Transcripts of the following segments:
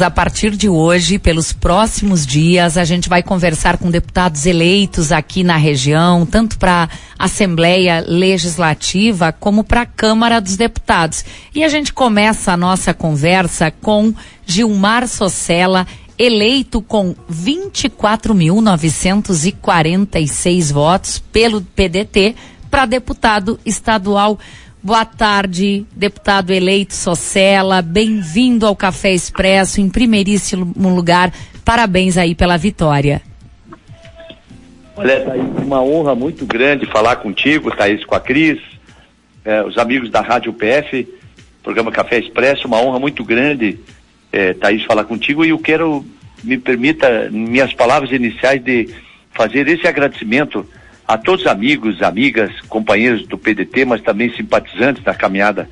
A partir de hoje, pelos próximos dias, a gente vai conversar com deputados eleitos aqui na região, tanto para a Assembleia Legislativa como para a Câmara dos Deputados. E a gente começa a nossa conversa com Gilmar Socella, eleito com 24.946 votos pelo PDT para deputado estadual. Boa tarde, deputado eleito Socella. Bem-vindo ao Café Expresso em primeiríssimo lugar. Parabéns aí pela vitória. Olha, Thaís, uma honra muito grande falar contigo, Thaís, com a Cris, eh, os amigos da Rádio PF, programa Café Expresso, uma honra muito grande, eh, Thaís, falar contigo e eu quero, me permita, minhas palavras iniciais de fazer esse agradecimento a todos os amigos, amigas, companheiros do PDT, mas também simpatizantes da caminhada,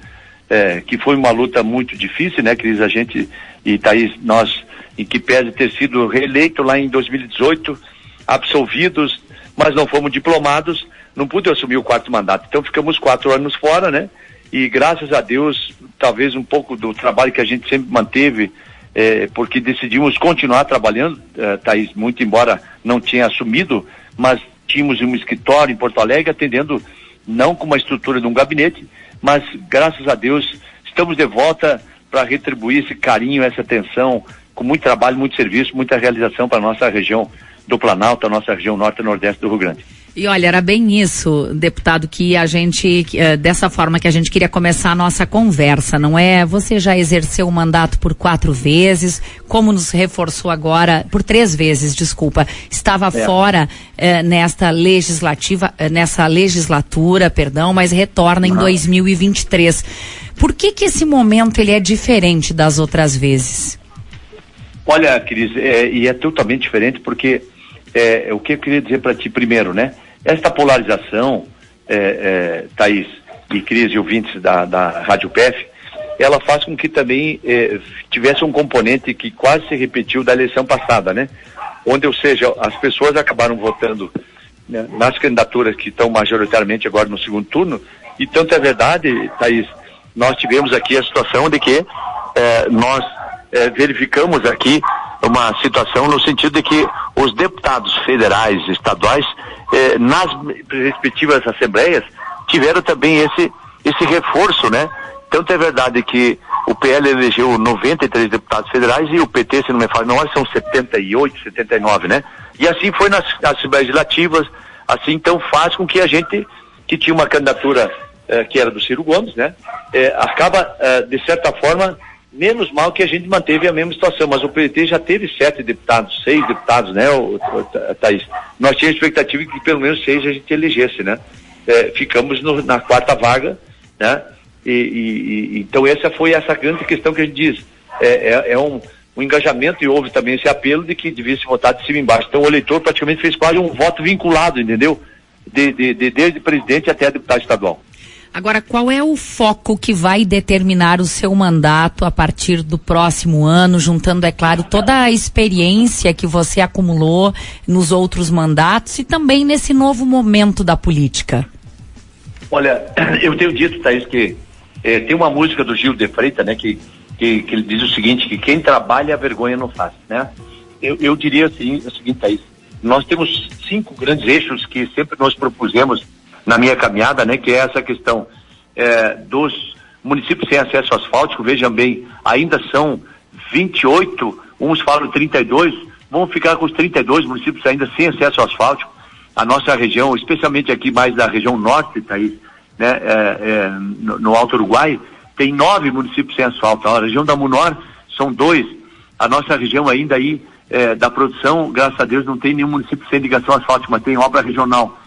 é, que foi uma luta muito difícil, né, Cris? A gente, e Thaís, nós, em que pese ter sido reeleito lá em 2018, absolvidos, mas não fomos diplomados, não pude assumir o quarto mandato. Então ficamos quatro anos fora, né? E graças a Deus, talvez um pouco do trabalho que a gente sempre manteve, é, porque decidimos continuar trabalhando, é, Thaís, muito embora não tinha assumido, mas tínhamos um escritório em Porto Alegre atendendo não com uma estrutura de um gabinete, mas graças a Deus estamos de volta para retribuir esse carinho, essa atenção, com muito trabalho, muito serviço, muita realização para a nossa região do Planalto, a nossa região norte e nordeste do Rio Grande. E olha, era bem isso, deputado, que a gente, eh, dessa forma que a gente queria começar a nossa conversa, não é? Você já exerceu o mandato por quatro vezes, como nos reforçou agora, por três vezes, desculpa, estava é. fora eh, nesta legislativa, eh, nessa legislatura, perdão, mas retorna em 2023. Por que que esse momento ele é diferente das outras vezes? Olha, Cris, é, e é totalmente diferente porque é, o que eu queria dizer para ti primeiro, né? Esta polarização, é, é, Thaís e Cris e ouvintes da, da Rádio PF, ela faz com que também é, tivesse um componente que quase se repetiu da eleição passada, né? Onde, ou seja, as pessoas acabaram votando né, nas candidaturas que estão majoritariamente agora no segundo turno, e tanto é verdade, Thaís, nós tivemos aqui a situação de que é, nós é, verificamos aqui uma situação no sentido de que os deputados federais e estaduais, eh, nas respectivas assembleias, tiveram também esse, esse reforço, né? Tanto é verdade que o PL elegeu 93 deputados federais e o PT, se não me falo, não, são 78, 79, né? E assim foi nas assembleias legislativas, assim então faz com que a gente, que tinha uma candidatura eh, que era do Ciro Gomes, né? Eh, acaba, eh, de certa forma, menos mal que a gente manteve a mesma situação, mas o PT já teve sete deputados, seis deputados, né, o, Thaís? Nós tínhamos expectativa que pelo menos seis a gente elegesse, né? É, ficamos no, na quarta vaga, né? E, e, e, então essa foi essa grande questão que a gente diz. É, é, é um, um, engajamento e houve também esse apelo de que devia se votar de cima embaixo. Então o eleitor praticamente fez quase um voto vinculado, entendeu? De, de, de desde presidente até deputado estadual. Agora, qual é o foco que vai determinar o seu mandato a partir do próximo ano, juntando, é claro, toda a experiência que você acumulou nos outros mandatos e também nesse novo momento da política? Olha, eu tenho dito, Thaís, que eh, tem uma música do Gil de Freitas, né, que, que, que, ele diz o seguinte, que quem trabalha a vergonha não faz, né? Eu, eu diria assim, o seguinte, Thaís, nós temos cinco grandes eixos que sempre nós propusemos na minha caminhada, né, que é essa questão é, dos municípios sem acesso asfáltico, vejam bem, ainda são 28, uns falam 32, vamos ficar com os 32 municípios ainda sem acesso asfáltico. A nossa região, especialmente aqui mais da região norte, Thaís, né, é, é, no, no, Alto Uruguai, tem nove municípios sem asfalto. A região da Munor são dois. A nossa região ainda aí é, da produção, graças a Deus, não tem nenhum município sem ligação asfáltica, mas tem obra regional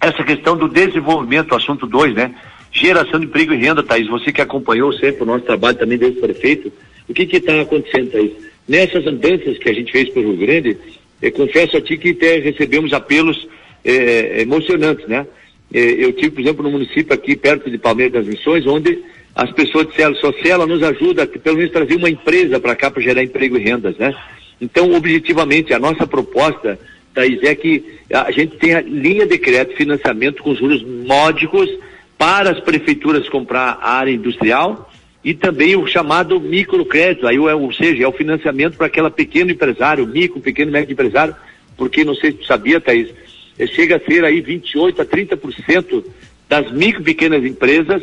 essa questão do desenvolvimento, assunto 2, né? Geração de emprego e renda, Thaís, você que acompanhou sempre o nosso trabalho também desde prefeito, o que está acontecendo, Thaís? Nessas andanças que a gente fez pelo Rio Grande, eu confesso a ti que até recebemos apelos eh, emocionantes, né? Eh, eu tive, por exemplo, no município aqui perto de Palmeiras das Missões, onde as pessoas disseram, só se ela nos ajuda, pelo menos trazer uma empresa para cá para gerar emprego e rendas, né? Então, objetivamente, a nossa proposta Thaís, é que a gente tem a linha de crédito financiamento com juros módicos para as prefeituras comprar área industrial e também o chamado microcrédito, aí, ou seja, é o financiamento para aquela pequeno empresário, micro, pequeno médio empresário, porque não sei se tu sabia, Thaís, é, chega a ser aí 28 a 30% das micro pequenas empresas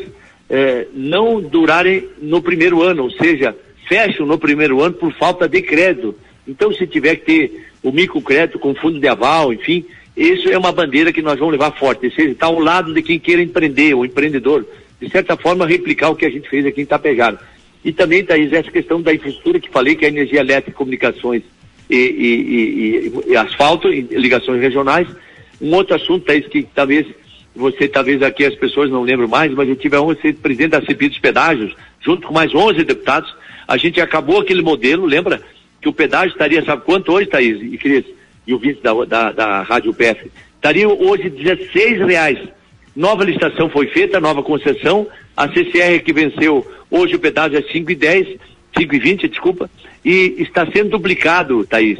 é, não durarem no primeiro ano, ou seja, fecham no primeiro ano por falta de crédito. Então, se tiver que ter o microcrédito com fundo de aval, enfim, isso é uma bandeira que nós vamos levar forte. Seja, está ao lado de quem queira empreender, o empreendedor. De certa forma, replicar o que a gente fez aqui em Itapejara. E também, Thaís, essa questão da infraestrutura que falei, que é energia elétrica, comunicações e, e, e, e asfalto, ligações regionais. Um outro assunto, Thaís, que talvez você, talvez aqui as pessoas não lembram mais, mas eu tive a honra de ser presidente da CPI dos pedágios, junto com mais 11 deputados. A gente acabou aquele modelo, lembra? Que o pedágio estaria, sabe quanto hoje, Thaís e Cris, e o vice da, da, da Rádio PF? Estaria hoje 16 reais. Nova licitação foi feita, nova concessão, a CCR que venceu, hoje o pedágio é 5,10, 5,20, desculpa, e está sendo duplicado, Thaís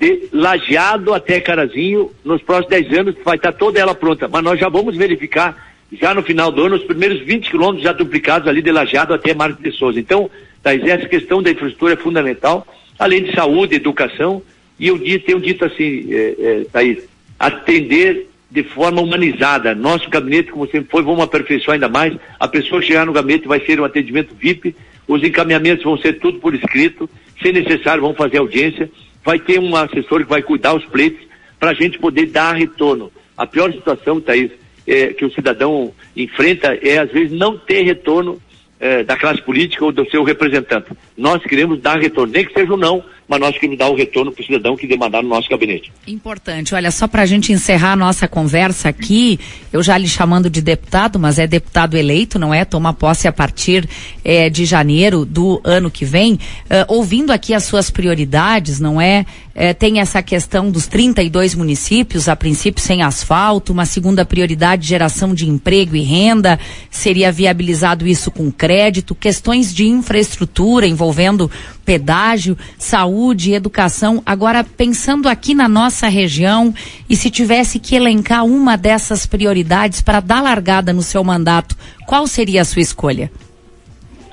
de Lajeado até Carazinho, nos próximos 10 anos vai estar toda ela pronta. Mas nós já vamos verificar, já no final do ano, os primeiros 20 quilômetros já duplicados ali de Lajeado até Marcos de Souza. Então, Thaís, essa questão da infraestrutura é fundamental, além de saúde, educação, e eu tenho dito assim, é, é, Thaís, atender de forma humanizada. Nosso gabinete, como sempre foi, vamos aperfeiçoar ainda mais. A pessoa chegar no gabinete vai ser um atendimento VIP, os encaminhamentos vão ser tudo por escrito, se necessário, vão fazer audiência vai ter um assessor que vai cuidar os pleitos para a gente poder dar retorno. A pior situação, Thaís, é, que o cidadão enfrenta é, às vezes, não ter retorno é, da classe política ou do seu representante. Nós queremos dar retorno, nem que seja um não, mas nós queremos dar o retorno para o cidadão que demandar no nosso gabinete. Importante. Olha, só para a gente encerrar a nossa conversa aqui, eu já lhe chamando de deputado, mas é deputado eleito, não é? Toma posse a partir é, de janeiro do ano que vem. Uh, ouvindo aqui as suas prioridades, não é? É, tem essa questão dos 32 municípios, a princípio sem asfalto, uma segunda prioridade, geração de emprego e renda, seria viabilizado isso com crédito, questões de infraestrutura envolvendo pedágio, saúde, educação. Agora, pensando aqui na nossa região, e se tivesse que elencar uma dessas prioridades para dar largada no seu mandato, qual seria a sua escolha?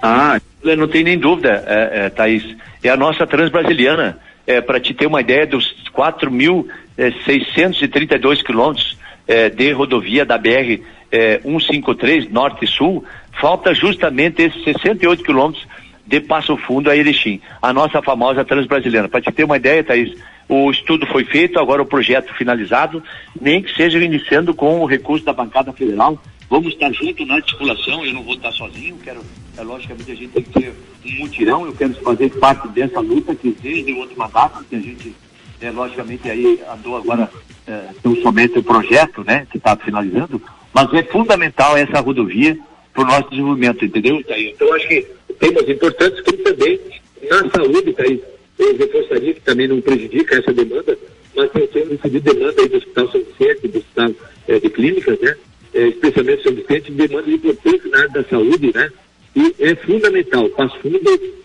Ah, não tem nem dúvida, é, é, Thaís. É a nossa transbrasiliana é, para te ter uma ideia dos 4.632 quilômetros é, de rodovia da BR é, 153, norte e sul, falta justamente esses 68 quilômetros de Passo Fundo a Erechim, a nossa famosa Transbrasiliana. Para te ter uma ideia, Thaís, o estudo foi feito, agora o projeto finalizado, nem que seja iniciando com o recurso da bancada federal. Vamos estar junto na articulação, eu não vou estar sozinho, quero, é, logicamente a gente tem que ter um mutirão, eu quero fazer parte dessa luta que desde o outro mandato, que a gente, é, logicamente, aí andou agora é, somente o projeto, né, que está finalizando, mas é fundamental essa rodovia para o nosso desenvolvimento, entendeu? Então acho que temas importantes que também na saúde, Thaís, eu reforçaria que também não prejudica essa demanda, mas tem temos recebido demanda aí do Hospital São Vicente, do Hospital é, de Clínicas, né? É, especialmente São Vicente, demanda importante na área da saúde, né? E é fundamental. Passo Fundo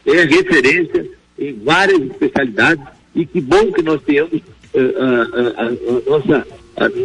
é referência em várias especialidades e que bom que nós tenhamos uh, a, a, a, nossa,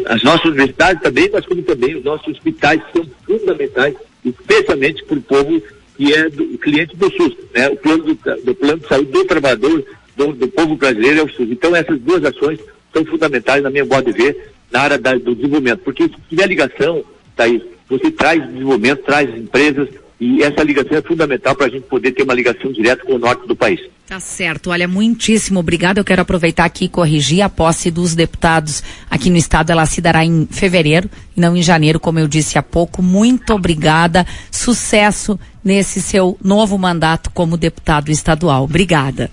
as nossas universidades também, mas como também os nossos hospitais são fundamentais, especialmente para o povo que é do cliente do SUS, né? O plano do, do plano de saúde do trabalhador, do, do, povo brasileiro é o SUS. Então essas duas ações são fundamentais na minha modo de ver na área da, do desenvolvimento, porque se tiver ligação, Thaís, você traz desenvolvimento, traz empresas, e essa ligação é fundamental para a gente poder ter uma ligação direta com o norte do país. Tá certo. Olha, muitíssimo obrigado. Eu quero aproveitar aqui e corrigir a posse dos deputados aqui no estado. Ela se dará em fevereiro e não em janeiro, como eu disse há pouco. Muito obrigada. Sucesso nesse seu novo mandato como deputado estadual. Obrigada.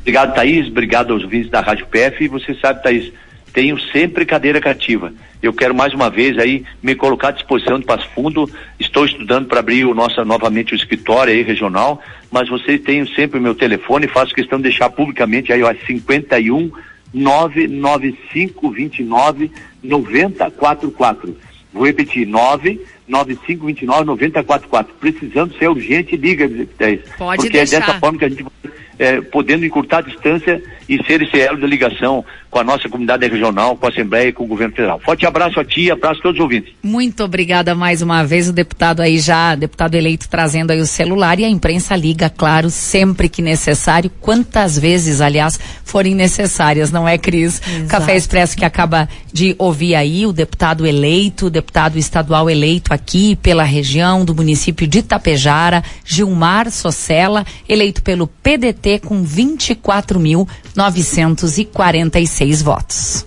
Obrigado, Thaís. Obrigado aos ouvintes da Rádio PF. E você sabe, Thaís, tenho sempre cadeira cativa. Eu quero mais uma vez aí me colocar à disposição de Passo Fundo. Estou estudando para abrir o nosso novamente o escritório aí regional, mas vocês têm sempre o meu telefone, faço questão de deixar publicamente aí ó 51 99529 9044. Vou repetir, 99529 9044. Precisando ser urgente, liga, 10. Pode Porque deixar. é dessa forma que a gente é, podendo encurtar a distância e ser esse elo de ligação com a nossa comunidade regional, com a Assembleia e com o governo federal. Forte abraço a ti, abraço a todos os ouvintes. Muito obrigada mais uma vez, o deputado aí já, deputado eleito trazendo aí o celular e a imprensa liga, claro, sempre que necessário, quantas vezes, aliás, forem necessárias, não é, Cris? Exato. Café Expresso que acaba de ouvir aí o deputado eleito, o deputado estadual eleito aqui pela região do município de Itapejara, Gilmar Socella, eleito pelo PDT com 24.946 votos.